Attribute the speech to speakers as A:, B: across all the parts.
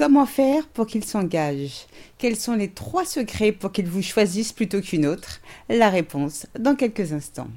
A: Comment faire pour qu'il s'engage? Quels sont les trois secrets pour qu'il vous choisisse plutôt qu'une autre? La réponse dans quelques instants.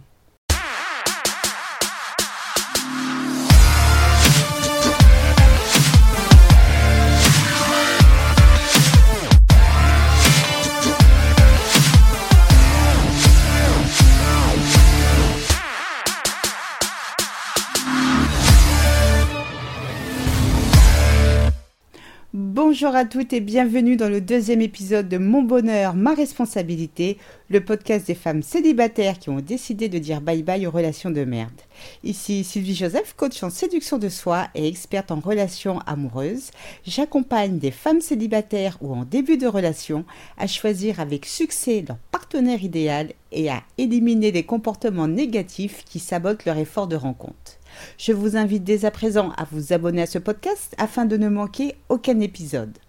A: Bonjour à toutes et bienvenue dans le deuxième épisode de Mon bonheur, ma responsabilité, le podcast des femmes célibataires qui ont décidé de dire bye bye aux relations de merde. Ici Sylvie Joseph, coach en séduction de soi et experte en relations amoureuses. J'accompagne des femmes célibataires ou en début de relation à choisir avec succès leur partenaire idéal et à éliminer les comportements négatifs qui sabotent leur effort de rencontre. Je vous invite dès à présent à vous abonner à ce podcast afin de ne manquer aucun épisode.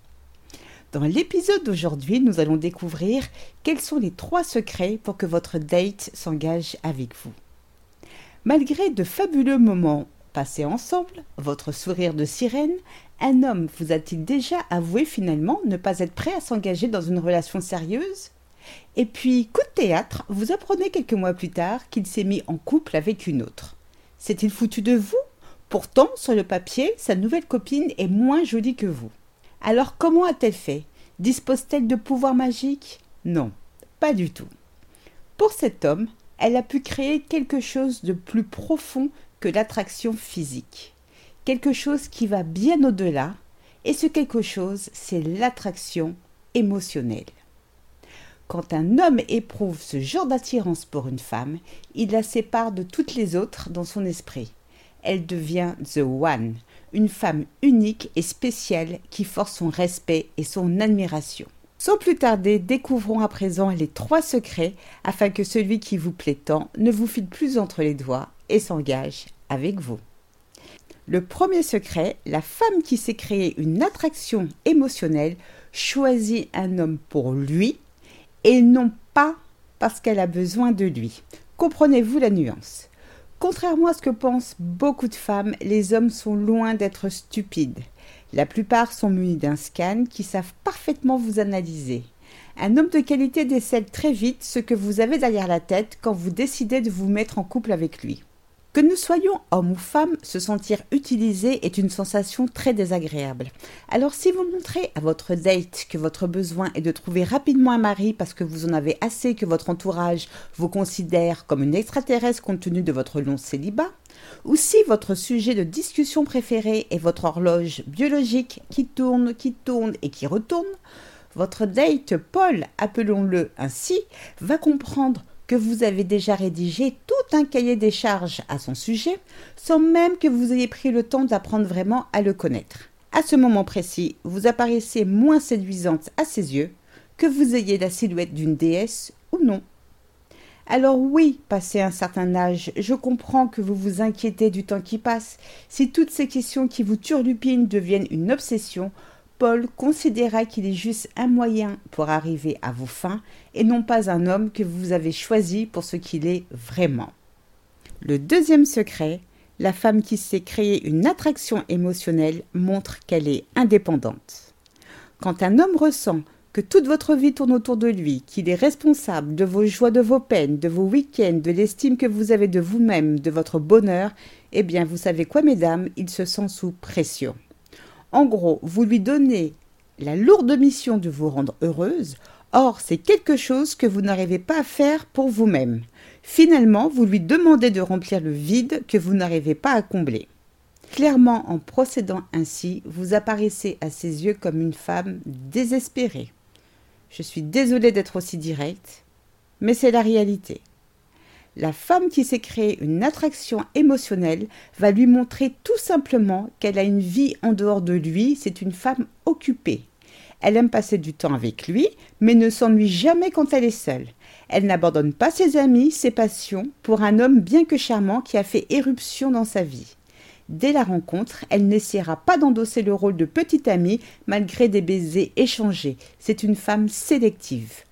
A: Dans l'épisode d'aujourd'hui, nous allons découvrir quels sont les trois secrets pour que votre date s'engage avec vous. Malgré de fabuleux moments passés ensemble, votre sourire de sirène, un homme vous a-t-il déjà avoué finalement ne pas être prêt à s'engager dans une relation sérieuse? Et puis, coup de théâtre, vous apprenez quelques mois plus tard qu'il s'est mis en couple avec une autre. S'est-il foutu de vous? Pourtant, sur le papier, sa nouvelle copine est moins jolie que vous. Alors comment a-t-elle fait? Dispose-t-elle de pouvoirs magiques? Non, pas du tout. Pour cet homme, elle a pu créer quelque chose de plus profond que l'attraction physique. Quelque chose qui va bien au-delà, et ce quelque chose, c'est l'attraction émotionnelle. Quand un homme éprouve ce genre d'attirance pour une femme, il la sépare de toutes les autres dans son esprit. Elle devient The One, une femme unique et spéciale qui force son respect et son admiration. Sans plus tarder, découvrons à présent les trois secrets afin que celui qui vous plaît tant ne vous file plus entre les doigts et s'engage avec vous. Le premier secret, la femme qui sait créer une attraction émotionnelle choisit un homme pour lui et non pas parce qu'elle a besoin de lui. Comprenez-vous la nuance? Contrairement à ce que pensent beaucoup de femmes, les hommes sont loin d'être stupides. La plupart sont munis d'un scan qui savent parfaitement vous analyser. Un homme de qualité décèle très vite ce que vous avez derrière la tête quand vous décidez de vous mettre en couple avec lui. Que nous soyons hommes ou femmes, se sentir utilisé est une sensation très désagréable. Alors si vous montrez à votre date que votre besoin est de trouver rapidement un mari parce que vous en avez assez que votre entourage vous considère comme une extraterrestre compte tenu de votre long célibat, ou si votre sujet de discussion préféré est votre horloge biologique qui tourne, qui tourne et qui retourne, votre date Paul, appelons-le ainsi, va comprendre que vous avez déjà rédigé cahier des charges à son sujet, sans même que vous ayez pris le temps d'apprendre vraiment à le connaître. À ce moment précis, vous apparaissez moins séduisante à ses yeux, que vous ayez la silhouette d'une déesse ou non. Alors oui, passé un certain âge, je comprends que vous vous inquiétez du temps qui passe. Si toutes ces questions qui vous turlupinent deviennent une obsession, Paul considéra qu'il est juste un moyen pour arriver à vos fins et non pas un homme que vous avez choisi pour ce qu'il est vraiment. Le deuxième secret, la femme qui sait créer une attraction émotionnelle montre qu'elle est indépendante. Quand un homme ressent que toute votre vie tourne autour de lui, qu'il est responsable de vos joies, de vos peines, de vos week-ends, de l'estime que vous avez de vous-même, de votre bonheur, eh bien vous savez quoi mesdames, il se sent sous pression. En gros, vous lui donnez la lourde mission de vous rendre heureuse, or c'est quelque chose que vous n'arrivez pas à faire pour vous-même. Finalement, vous lui demandez de remplir le vide que vous n'arrivez pas à combler. Clairement, en procédant ainsi, vous apparaissez à ses yeux comme une femme désespérée. Je suis désolée d'être aussi directe, mais c'est la réalité. La femme qui s'est créée une attraction émotionnelle va lui montrer tout simplement qu'elle a une vie en dehors de lui, c'est une femme occupée. Elle aime passer du temps avec lui, mais ne s'ennuie jamais quand elle est seule. Elle n'abandonne pas ses amis, ses passions, pour un homme bien que charmant qui a fait éruption dans sa vie. Dès la rencontre, elle n'essaiera pas d'endosser le rôle de petite amie malgré des baisers échangés. C'est une femme sélective.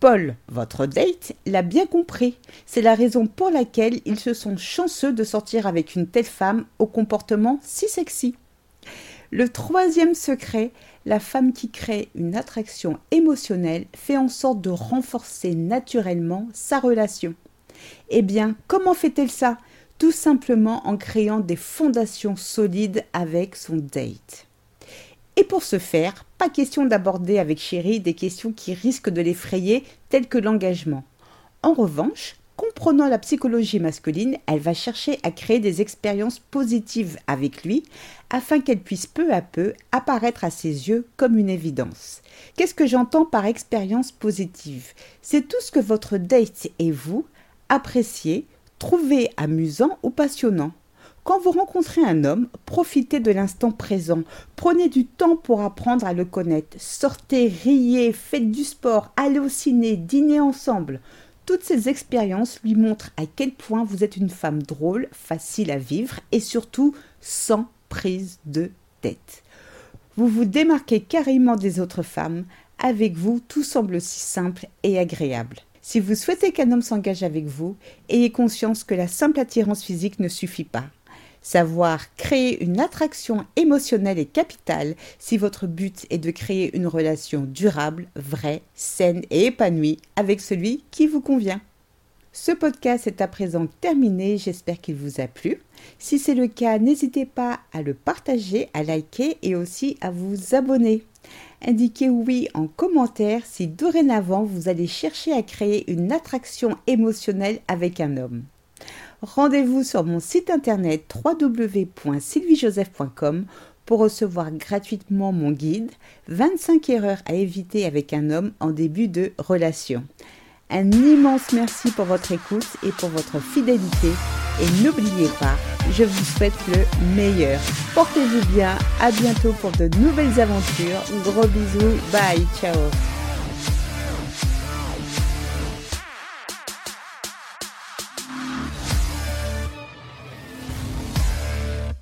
A: Paul, votre date, l'a bien compris. C'est la raison pour laquelle ils se sont chanceux de sortir avec une telle femme au comportement si sexy. Le troisième secret, la femme qui crée une attraction émotionnelle fait en sorte de renforcer naturellement sa relation. Eh bien, comment fait-elle ça? Tout simplement en créant des fondations solides avec son date. Et pour ce faire, pas question d'aborder avec Chéri des questions qui risquent de l'effrayer, telles que l'engagement. En revanche, comprenant la psychologie masculine, elle va chercher à créer des expériences positives avec lui afin qu'elle puisse peu à peu apparaître à ses yeux comme une évidence. Qu'est-ce que j'entends par expérience positive? C'est tout ce que votre date et vous appréciez, trouvez amusant ou passionnant. Quand vous rencontrez un homme, profitez de l'instant présent. Prenez du temps pour apprendre à le connaître. Sortez, riez, faites du sport, allez au ciné, dînez ensemble. Toutes ces expériences lui montrent à quel point vous êtes une femme drôle, facile à vivre et surtout sans prise de tête. Vous vous démarquez carrément des autres femmes. Avec vous, tout semble si simple et agréable. Si vous souhaitez qu'un homme s'engage avec vous, ayez conscience que la simple attirance physique ne suffit pas. Savoir créer une attraction émotionnelle est capital si votre but est de créer une relation durable, vraie, saine et épanouie avec celui qui vous convient. Ce podcast est à présent terminé, j'espère qu'il vous a plu. Si c'est le cas, n'hésitez pas à le partager, à liker et aussi à vous abonner. Indiquez oui en commentaire si dorénavant vous allez chercher à créer une attraction émotionnelle avec un homme rendez-vous sur mon site internet www.sylviejoseph.com pour recevoir gratuitement mon guide 25 erreurs à éviter avec un homme en début de relation. Un immense merci pour votre écoute et pour votre fidélité et n'oubliez pas, je vous souhaite le meilleur. Portez-vous bien, à bientôt pour de nouvelles aventures. Gros bisous, bye, ciao